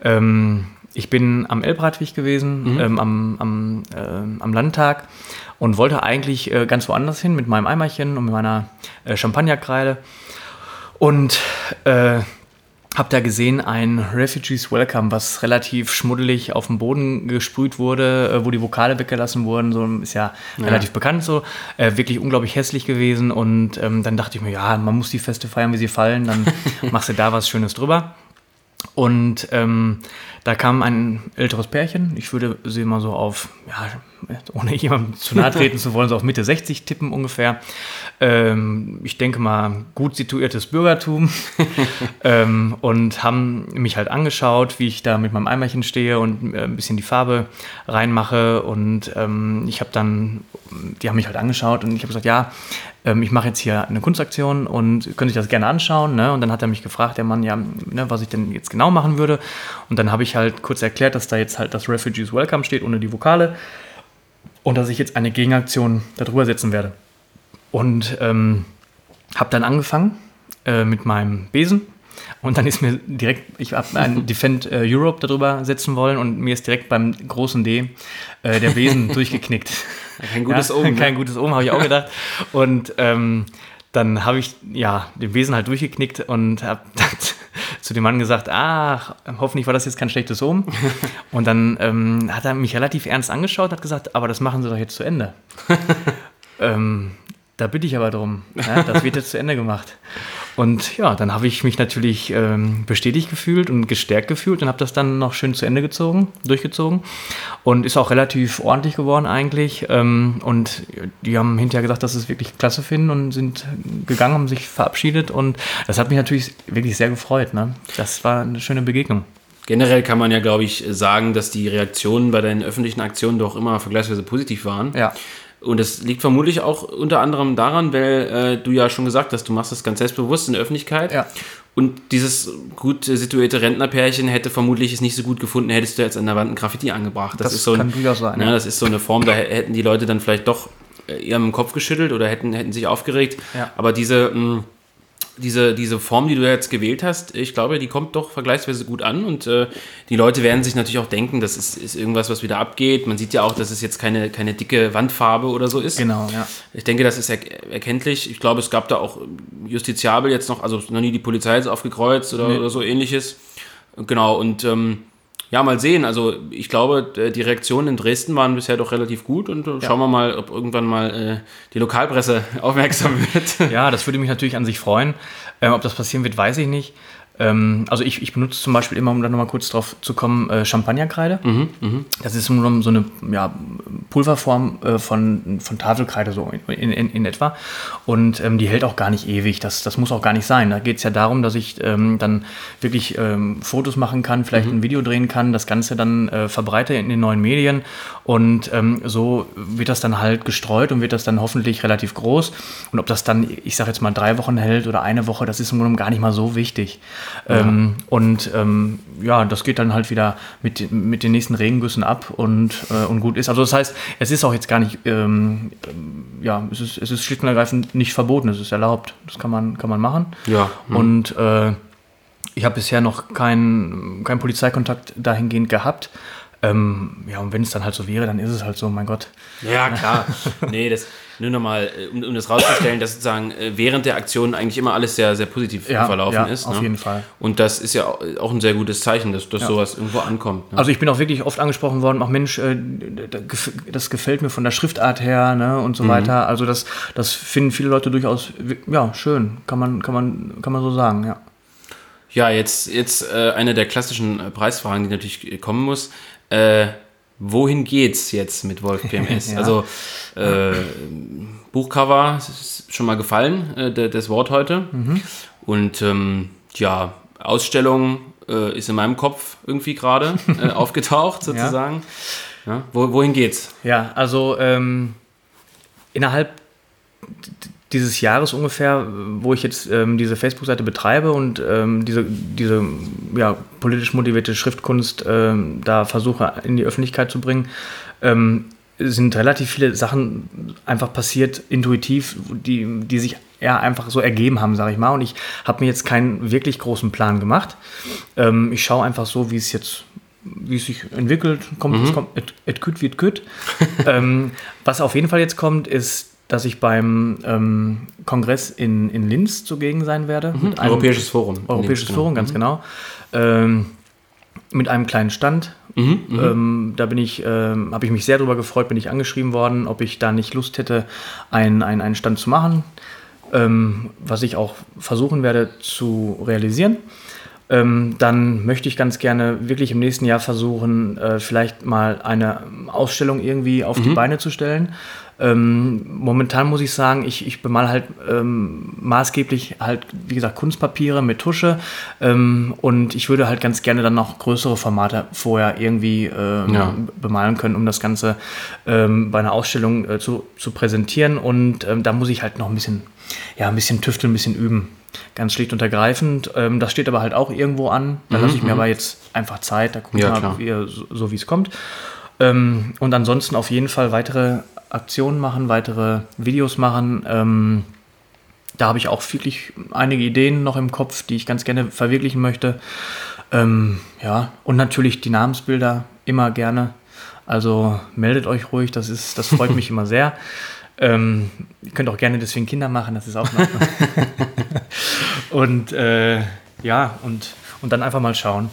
Ähm, ich bin am Elbradweg gewesen, mhm. ähm, am, am, äh, am Landtag und wollte eigentlich äh, ganz woanders hin mit meinem Eimerchen und mit meiner äh, Champagnerkreide. Und äh, habe da gesehen ein Refugees Welcome, was relativ schmuddelig auf dem Boden gesprüht wurde, äh, wo die Vokale weggelassen wurden. So ist ja, ja. relativ bekannt so. Äh, wirklich unglaublich hässlich gewesen. Und ähm, dann dachte ich mir, ja, man muss die Feste feiern, wie sie fallen. Dann machst du da was Schönes drüber. Und ähm, da kam ein älteres Pärchen, ich würde sie mal so auf, ja, ohne jemandem zu nahe treten zu wollen, so auf Mitte 60 tippen ungefähr. Ähm, ich denke mal, gut situiertes Bürgertum. ähm, und haben mich halt angeschaut, wie ich da mit meinem Eimerchen stehe und äh, ein bisschen die Farbe reinmache. Und ähm, ich habe dann, die haben mich halt angeschaut und ich habe gesagt, ja, ähm, ich mache jetzt hier eine Kunstaktion und könnte sich das gerne anschauen. Ne? Und dann hat er mich gefragt, der Mann, ja, ne, was ich denn jetzt genau machen würde. Und dann habe ich halt kurz erklärt, dass da jetzt halt das Refugees Welcome steht, ohne die Vokale. Und dass ich jetzt eine Gegenaktion darüber setzen werde. Und ähm, habe dann angefangen äh, mit meinem Besen. Und dann ist mir direkt, ich habe ein Defend äh, Europe darüber setzen wollen und mir ist direkt beim großen D äh, der Besen durchgeknickt. Kein gutes ja, Omen. Kein ne? gutes Omen, habe ich auch gedacht. Und ähm, dann habe ich ja den Besen halt durchgeknickt und habe zu dem Mann gesagt, ach, hoffentlich war das jetzt kein schlechtes Omen. Und dann ähm, hat er mich relativ ernst angeschaut und hat gesagt, aber das machen Sie doch jetzt zu Ende. ähm, da bitte ich aber drum. Ja, das wird jetzt zu Ende gemacht. Und ja, dann habe ich mich natürlich ähm, bestätigt gefühlt und gestärkt gefühlt und habe das dann noch schön zu Ende gezogen, durchgezogen. Und ist auch relativ ordentlich geworden eigentlich. Ähm, und die haben hinterher gesagt, dass sie es wirklich klasse finden und sind gegangen, haben sich verabschiedet. Und das hat mich natürlich wirklich sehr gefreut. Ne? Das war eine schöne Begegnung. Generell kann man ja, glaube ich, sagen, dass die Reaktionen bei deinen öffentlichen Aktionen doch immer vergleichsweise positiv waren. Ja. Und das liegt vermutlich auch unter anderem daran, weil äh, du ja schon gesagt hast, du machst das ganz selbstbewusst in der Öffentlichkeit. Ja. Und dieses gut situierte Rentnerpärchen hätte vermutlich es nicht so gut gefunden, hättest du jetzt an der Wand ein Graffiti angebracht. Das, das ist so kann durchaus sein. Ne, ja. Das ist so eine Form, da hätten die Leute dann vielleicht doch äh, dem Kopf geschüttelt oder hätten, hätten sich aufgeregt. Ja. Aber diese, mh, diese, diese Form, die du jetzt gewählt hast, ich glaube, die kommt doch vergleichsweise gut an und äh, die Leute werden sich natürlich auch denken, das ist, ist irgendwas, was wieder abgeht. Man sieht ja auch, dass es jetzt keine, keine dicke Wandfarbe oder so ist. Genau, ja. Ich denke, das ist er erkenntlich. Ich glaube, es gab da auch justiziabel jetzt noch, also noch nie die Polizei jetzt aufgekreuzt oder, nee. oder so ähnliches. Genau, und ähm, ja, mal sehen. Also ich glaube, die Reaktionen in Dresden waren bisher doch relativ gut und ja. schauen wir mal, ob irgendwann mal äh, die Lokalpresse aufmerksam wird. Ja, das würde mich natürlich an sich freuen. Ähm, ob das passieren wird, weiß ich nicht. Ähm, also ich, ich benutze zum Beispiel immer, um da nochmal kurz drauf zu kommen, äh, Champagnerkreide. Mhm, mh. Das ist nur so eine ja, Pulverform äh, von, von Tafelkreide so in, in, in etwa. Und ähm, die hält auch gar nicht ewig. Das, das muss auch gar nicht sein. Da geht es ja darum, dass ich ähm, dann wirklich ähm, Fotos machen kann, vielleicht mhm. ein Video drehen kann, das Ganze dann äh, verbreite in den neuen Medien. Und ähm, so wird das dann halt gestreut und wird das dann hoffentlich relativ groß. Und ob das dann, ich sage jetzt mal, drei Wochen hält oder eine Woche, das ist im Grunde gar nicht mal so wichtig. Ja. Ähm, und ähm, ja, das geht dann halt wieder mit, mit den nächsten Regengüssen ab und, äh, und gut ist. Also das heißt, es ist auch jetzt gar nicht, ähm, ja, es ist, es ist schlicht und ergreifend nicht verboten, es ist erlaubt. Das kann man, kann man machen. Ja. Hm. Und äh, ich habe bisher noch keinen kein Polizeikontakt dahingehend gehabt. Ähm, ja, und wenn es dann halt so wäre, dann ist es halt so, mein Gott. Ja, klar. nee, das nur nochmal, äh, um, um das rauszustellen, dass sozusagen äh, während der Aktion eigentlich immer alles sehr, sehr positiv ja, verlaufen ja, ist. Auf ne? jeden Fall. Und das ist ja auch ein sehr gutes Zeichen, dass, dass ja. sowas irgendwo ankommt. Ne? Also ich bin auch wirklich oft angesprochen worden, auch Mensch, äh, das gefällt mir von der Schriftart her ne, und so mhm. weiter. Also das, das finden viele Leute durchaus ja, schön, kann man, kann man, kann man so sagen, ja. Ja, jetzt, jetzt äh, eine der klassischen Preisfragen, die natürlich kommen muss. Äh, wohin geht's jetzt mit Wolf PMS? ja. Also äh, Buchcover ist schon mal gefallen, äh, das Wort heute. Mhm. Und ähm, ja, Ausstellung äh, ist in meinem Kopf irgendwie gerade äh, aufgetaucht, sozusagen. Ja. ja. Wo, wohin geht's? Ja, also ähm, innerhalb dieses Jahres ungefähr, wo ich jetzt ähm, diese Facebook-Seite betreibe und ähm, diese, diese ja, politisch motivierte Schriftkunst ähm, da versuche in die Öffentlichkeit zu bringen, ähm, sind relativ viele Sachen einfach passiert, intuitiv, die, die sich eher einfach so ergeben haben, sage ich mal. Und ich habe mir jetzt keinen wirklich großen Plan gemacht. Ähm, ich schaue einfach so, wie es jetzt wie es sich entwickelt, kommt, mhm. es kommt, et, et küt wie et küt. ähm, was auf jeden Fall jetzt kommt, ist dass ich beim ähm, Kongress in, in Linz zugegen sein werde. Mhm. Europäisches Forum. Europäisches Linz, Forum, genau. ganz mhm. genau. Ähm, mit einem kleinen Stand. Mhm, mhm. ähm, da bin ich, ähm, habe ich mich sehr darüber gefreut, bin ich angeschrieben worden, ob ich da nicht Lust hätte, einen, einen, einen Stand zu machen, ähm, was ich auch versuchen werde zu realisieren. Ähm, dann möchte ich ganz gerne wirklich im nächsten Jahr versuchen, äh, vielleicht mal eine Ausstellung irgendwie auf mhm. die Beine zu stellen. Ähm, momentan muss ich sagen, ich, ich bemal halt ähm, maßgeblich halt, wie gesagt, Kunstpapiere mit Tusche ähm, und ich würde halt ganz gerne dann noch größere Formate vorher irgendwie ähm, ja. bemalen können, um das Ganze ähm, bei einer Ausstellung äh, zu, zu präsentieren und ähm, da muss ich halt noch ein bisschen, ja, ein bisschen tüfteln, ein bisschen üben. Ganz schlicht und ergreifend. das steht aber halt auch irgendwo an. Da mhm, lasse ich mir mhm. aber jetzt einfach Zeit, da gucke ich ja, mal, wie, so, so wie es kommt. und ansonsten auf jeden Fall weitere Aktionen machen, weitere Videos machen. Ähm, da habe ich auch wirklich einige Ideen noch im Kopf, die ich ganz gerne verwirklichen möchte. Ähm, ja, und natürlich die Namensbilder immer gerne. Also meldet euch ruhig, das, ist, das freut mich immer sehr. Ähm, ihr könnt auch gerne deswegen Kinder machen, das ist auch noch. und äh, ja, und, und dann einfach mal schauen.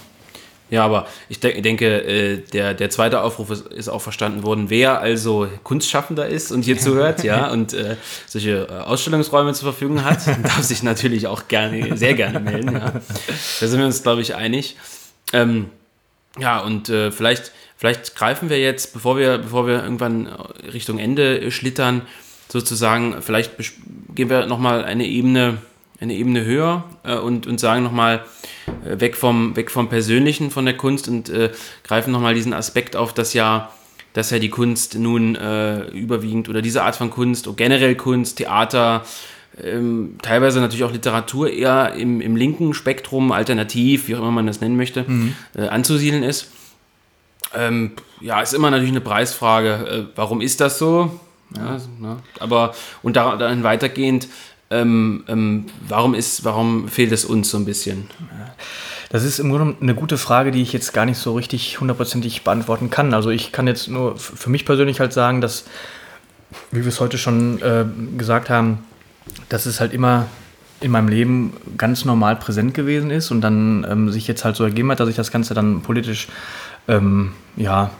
Ja, aber ich de denke, äh, der, der zweite Aufruf ist, ist, auch verstanden worden. Wer also Kunstschaffender ist und hier zuhört, ja, und äh, solche äh, Ausstellungsräume zur Verfügung hat, darf sich natürlich auch gerne, sehr gerne melden. Ja. Da sind wir uns, glaube ich, einig. Ähm, ja, und äh, vielleicht, vielleicht greifen wir jetzt, bevor wir, bevor wir irgendwann Richtung Ende schlittern, sozusagen, vielleicht gehen wir nochmal eine Ebene eine Ebene höher äh, und, und sagen nochmal äh, weg, vom, weg vom Persönlichen von der Kunst und äh, greifen nochmal diesen Aspekt auf, dass ja, dass ja die Kunst nun äh, überwiegend oder diese Art von Kunst, oder generell Kunst, Theater, ähm, teilweise natürlich auch Literatur eher im, im linken Spektrum, alternativ, wie auch immer man das nennen möchte, mhm. äh, anzusiedeln ist. Ähm, ja, ist immer natürlich eine Preisfrage. Äh, warum ist das so? Ja, ja. Ne? Aber und daran weitergehend, Ähm, ähm, warum, ist, warum fehlt es uns so ein bisschen? Das ist im Grunde eine gute Frage, die ich jetzt gar nicht so richtig hundertprozentig beantworten kann. Also ich kann jetzt nur für mich persönlich halt sagen, dass, wie wir es heute schon äh, gesagt haben, dass es halt immer in meinem Leben ganz normal präsent gewesen ist und dann ähm, sich jetzt halt so ergeben hat, dass ich das Ganze dann politisch, ähm, ja,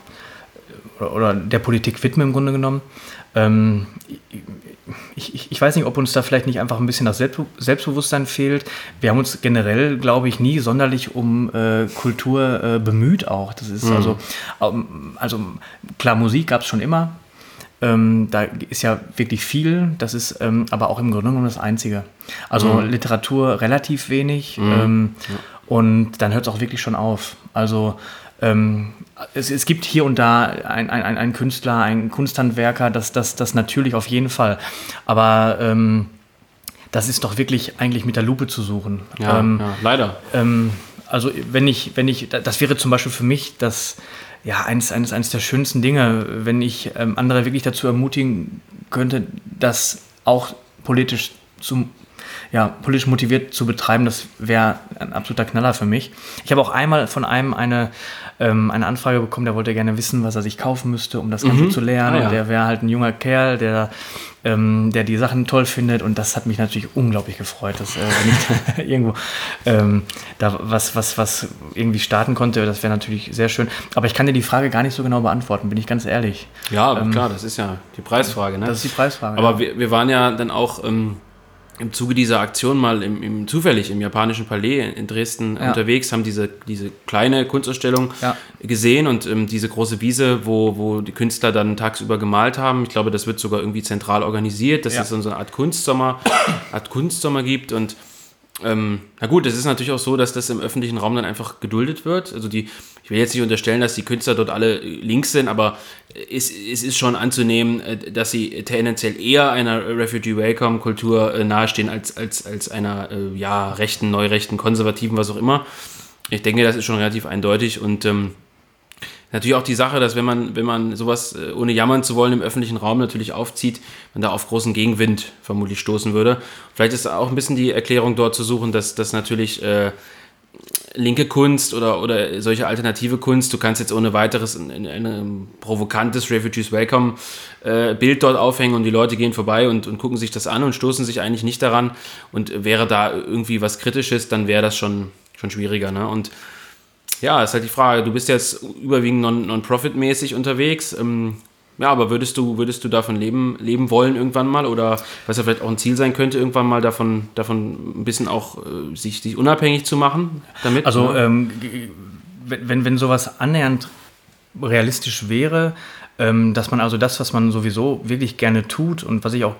oder, oder, der Politik widme im Grunde genommen. Ähm, ich, ich, ich, weiß nicht, ob uns da vielleicht nicht einfach ein bisschen das Selbstbewusstsein fehlt. Wir haben uns generell, glaube ich, nie sonderlich um äh, Kultur äh, bemüht auch. Das ist mhm. also, also klar, Musik gab es schon immer. Ähm, da ist ja wirklich viel, das ist ähm, aber auch im Grunde genommen das Einzige. Also mhm. Literatur relativ wenig mhm. ähm, ja. und dann hört es auch wirklich schon auf. Also ähm, es, es, gibt hier und da einen ein, ein Künstler, einen Kunsthandwerker, das, das, das natürlich auf jeden Fall. Aber ähm, das ist doch wirklich eigentlich mit der Lupe zu suchen. Ja, ähm, ja leider. Ähm, also wenn ich, wenn ich, das wäre zum Beispiel für mich das, ja, eines, eines, eines der schönsten Dinge, wenn ich ähm, andere wirklich dazu ermutigen könnte, das auch politisch zu, ja, politisch motiviert zu betreiben, das wäre ein absoluter Knaller für mich. Ich habe auch einmal von einem eine, ähm, eine Anfrage bekommen, der wollte gerne wissen, was er sich kaufen müsste, um das Ganze mhm. zu lernen. Ah, ja. Der wäre halt ein junger Kerl, der, ähm, der die Sachen toll findet und das hat mich natürlich unglaublich gefreut, dass äh, wenn ich irgendwo ähm, da was, was, was irgendwie starten konnte, das wäre natürlich sehr schön. Aber ich kann dir die Frage gar nicht so genau beantworten, bin ich ganz ehrlich. Ja, ähm, klar, das ist ja die Preisfrage. Ne? Das ist die Preisfrage. Aber ja. wir, wir waren ja dann auch ähm, im Zuge dieser Aktion mal im, im, zufällig im japanischen Palais in Dresden ja. unterwegs, haben diese, diese kleine Kunstausstellung ja. gesehen und ähm, diese große Wiese, wo, wo die Künstler dann tagsüber gemalt haben. Ich glaube, das wird sogar irgendwie zentral organisiert, dass ja. es so eine Art Kunstsommer, Art Kunstsommer gibt und ähm, na gut, es ist natürlich auch so, dass das im öffentlichen Raum dann einfach geduldet wird. Also die, ich will jetzt nicht unterstellen, dass die Künstler dort alle links sind, aber es, es ist schon anzunehmen, äh, dass sie tendenziell eher einer Refugee Welcome Kultur äh, nahestehen als, als, als einer äh, ja, rechten, neurechten, konservativen, was auch immer. Ich denke, das ist schon relativ eindeutig und ähm, natürlich auch die Sache, dass wenn man, wenn man sowas äh, ohne jammern zu wollen im öffentlichen Raum natürlich aufzieht, man da auf großen Gegenwind vermutlich stoßen würde. Vielleicht ist auch ein bisschen die Erklärung dort zu suchen, dass das natürlich äh, linke Kunst oder, oder solche alternative Kunst, du kannst jetzt ohne weiteres ein, ein, ein provokantes Refugees Welcome äh, Bild dort aufhängen und die Leute gehen vorbei und, und gucken sich das an und stoßen sich eigentlich nicht daran und wäre da irgendwie was Kritisches, dann wäre das schon, schon schwieriger. Ne? Und ja, ist halt die Frage, du bist jetzt überwiegend non-profit-mäßig non unterwegs. Ähm, ja, aber würdest du, würdest du davon leben, leben wollen irgendwann mal? Oder was ja vielleicht auch ein Ziel sein könnte, irgendwann mal davon, davon ein bisschen auch äh, sich, sich unabhängig zu machen damit? Also, ne? ähm, wenn, wenn sowas annähernd realistisch wäre, dass man also das, was man sowieso wirklich gerne tut und was ich auch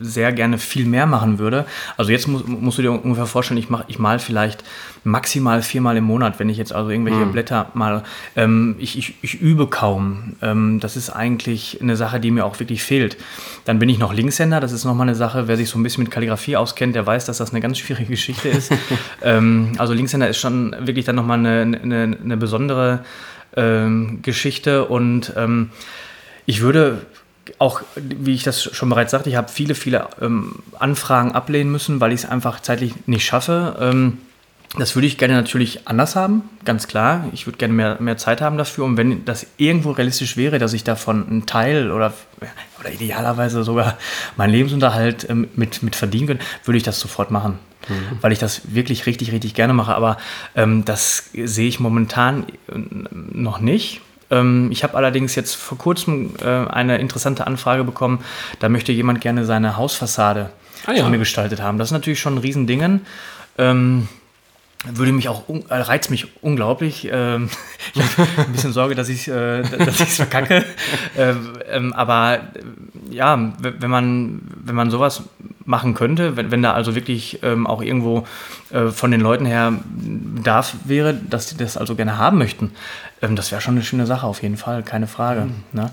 sehr gerne viel mehr machen würde. Also jetzt musst, musst du dir ungefähr vorstellen, ich, mach, ich mal vielleicht maximal viermal im Monat, wenn ich jetzt also irgendwelche mhm. Blätter mal, ähm, ich, ich, ich, übe kaum. Ähm, das ist eigentlich eine Sache, die mir auch wirklich fehlt. Dann bin ich noch Linkshänder, das ist nochmal eine Sache, wer sich so ein bisschen mit Kalligrafie auskennt, der weiß, dass das eine ganz schwierige Geschichte ist. ähm, also Linkshänder ist schon wirklich dann nochmal eine, eine, eine besondere ähm, Geschichte und ähm, ich würde auch, wie ich das schon bereits sagte, ich habe viele, viele ähm, Anfragen ablehnen müssen, weil ich es einfach zeitlich nicht schaffe. Ähm, das würde ich gerne natürlich anders haben, ganz klar. Ich würde gerne mehr, mehr Zeit haben dafür. Und wenn das irgendwo realistisch wäre, dass ich davon einen Teil oder, oder idealerweise sogar meinen Lebensunterhalt ähm, mit, mit verdienen könnte, würde ich das sofort machen. Mhm. Weil ich das wirklich richtig, richtig gerne mache. Aber ähm, das sehe ich momentan äh, noch nicht. Ähm, ich habe allerdings jetzt vor kurzem äh, eine interessante Anfrage bekommen. Da möchte jemand gerne seine Hausfassade ah, ja. von mir gestaltet haben. Das ist natürlich schon ein Riesendingen. Ähm, würde mich auch, äh, reizt mich unglaublich. Ähm, ich habe ein bisschen Sorge, dass ich es äh, verkacke. Ähm, ähm, aber äh, ja, wenn man, wenn man sowas machen könnte, wenn, wenn da also wirklich ähm, auch irgendwo äh, von den Leuten her Bedarf wäre, dass die das also gerne haben möchten, ähm, das wäre schon eine schöne Sache, auf jeden Fall, keine Frage. Mhm. Ne?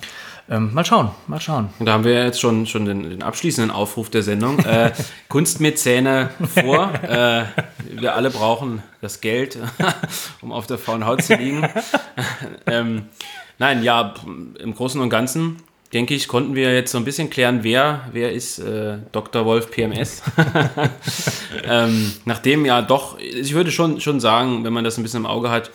Ähm, mal schauen, mal schauen. Und da haben wir jetzt schon, schon den, den abschließenden Aufruf der Sendung. Äh, Kunstmäzene vor. Äh, wir alle brauchen das Geld, um auf der faulen Haut zu liegen. ähm, nein, ja, im Großen und Ganzen denke ich, konnten wir jetzt so ein bisschen klären, wer, wer ist äh, Dr. Wolf PMS. ähm, nachdem ja doch, ich würde schon, schon sagen, wenn man das ein bisschen im Auge hat,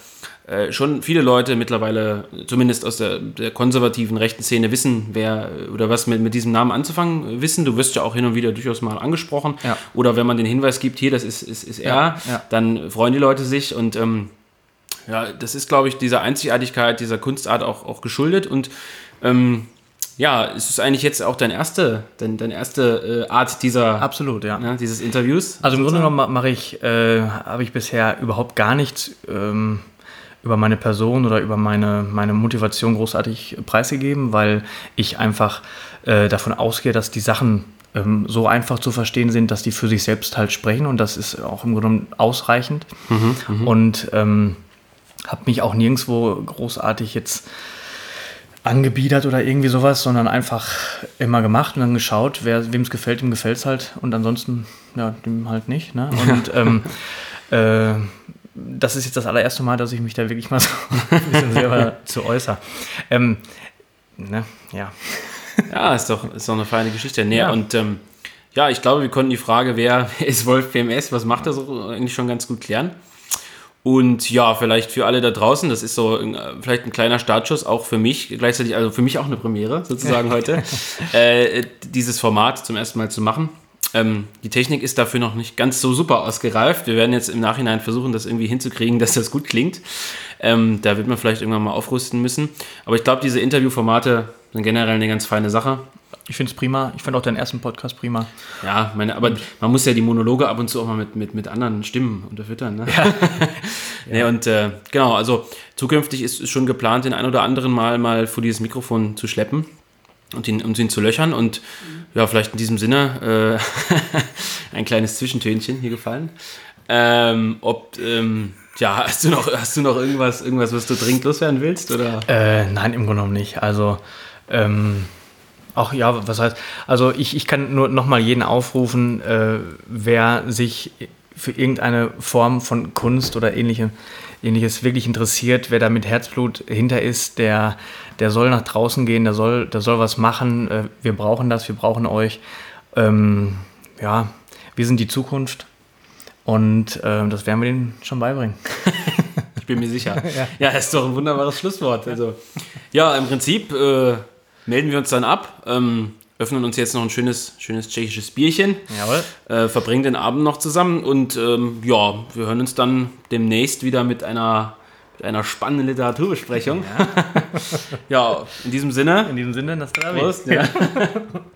äh, schon viele Leute mittlerweile, zumindest aus der, der, konservativen rechten Szene, wissen, wer oder was mit, mit diesem Namen anzufangen wissen. Du wirst ja auch hin und wieder durchaus mal angesprochen. Ja. Oder wenn man den Hinweis gibt, hier, das ist, ist, ist er, ja, ja. dann freuen die Leute sich und ähm, ja, das ist, glaube ich, dieser Einzigartigkeit dieser Kunstart auch, auch geschuldet und ähm, ja, es ist eigentlich jetzt auch dein erste, dein, deine erste äh, Art dieser absolut ja. ja dieses Interviews. Also im Grunde genommen mache ich, äh, habe ich bisher überhaupt gar nichts ähm, über meine Person oder über meine, meine Motivation großartig preisgegeben, weil ich einfach äh, davon ausgehe, dass die Sachen ähm, so einfach zu verstehen sind, dass die für sich selbst halt sprechen und das ist auch im Grunde genommen ausreichend. Mhm, mhm. und ähm, habe mich auch nirgendwo großartig jetzt angebiedert oder irgendwie sowas, sondern einfach immer gemacht und dann geschaut, wem es gefällt, dem gefällt es halt und ansonsten, ja, dem halt nicht. Ne? Und ähm, äh, das ist jetzt das allererste Mal, dass ich mich da wirklich mal so ein bisschen selber zu äußere. Ähm, ne? Ja. Ja, ist doch, ist doch eine feine Geschichte. Nee, ja. und ähm, ja, ich glaube, wir konnten die Frage, wer ist Wolf PMS, was macht er so, eigentlich schon ganz gut klären. Und ja, vielleicht für alle da draußen, das ist so ein, vielleicht ein kleiner Startschuss, auch für mich, gleichzeitig, also für mich auch eine Premiere sozusagen heute, äh, dieses Format zum ersten Mal zu machen. Ähm, die Technik ist dafür noch nicht ganz so super ausgereift. Wir werden jetzt im Nachhinein versuchen, das irgendwie hinzukriegen, dass das gut klingt. Ähm, da wird man vielleicht irgendwann mal aufrüsten müssen. Aber ich glaube, diese Interviewformate sind generell eine ganz feine Sache. Ich finde es prima. Ich fand auch deinen ersten Podcast prima. Ja, meine, aber man muss ja die Monologe ab und zu auch mal mit, mit, mit anderen Stimmen unterfüttern. Ne? Ja. nee, und äh, genau, also zukünftig ist, ist schon geplant, den ein oder anderen Mal mal vor dieses Mikrofon zu schleppen und ihn, um ihn zu löchern. Und ja, vielleicht in diesem Sinne äh, ein kleines Zwischentönchen hier gefallen. Ähm, ob, ähm, ja, hast du noch, hast du noch irgendwas, irgendwas, was du dringend loswerden willst? Oder? Äh, nein, im Grunde genommen nicht. Also, ähm, Ach ja, was heißt, also ich, ich kann nur nochmal jeden aufrufen, äh, wer sich für irgendeine Form von Kunst oder ähnliche, ähnliches wirklich interessiert, wer da mit Herzblut hinter ist, der, der soll nach draußen gehen, der soll, der soll was machen. Äh, wir brauchen das, wir brauchen euch. Ähm, ja, wir sind die Zukunft und äh, das werden wir denen schon beibringen. ich bin mir sicher. ja. ja, das ist doch ein wunderbares Schlusswort. Also, ja, im Prinzip äh, melden wir uns dann ab. Ähm, öffnen uns jetzt noch ein schönes, schönes tschechisches Bierchen. Jawohl. Äh, verbringen den Abend noch zusammen und ähm, ja, wir hören uns dann demnächst wieder mit einer, mit einer spannenden Literaturbesprechung. Ja. ja, in diesem Sinne. In diesem Sinne, Prost, ja.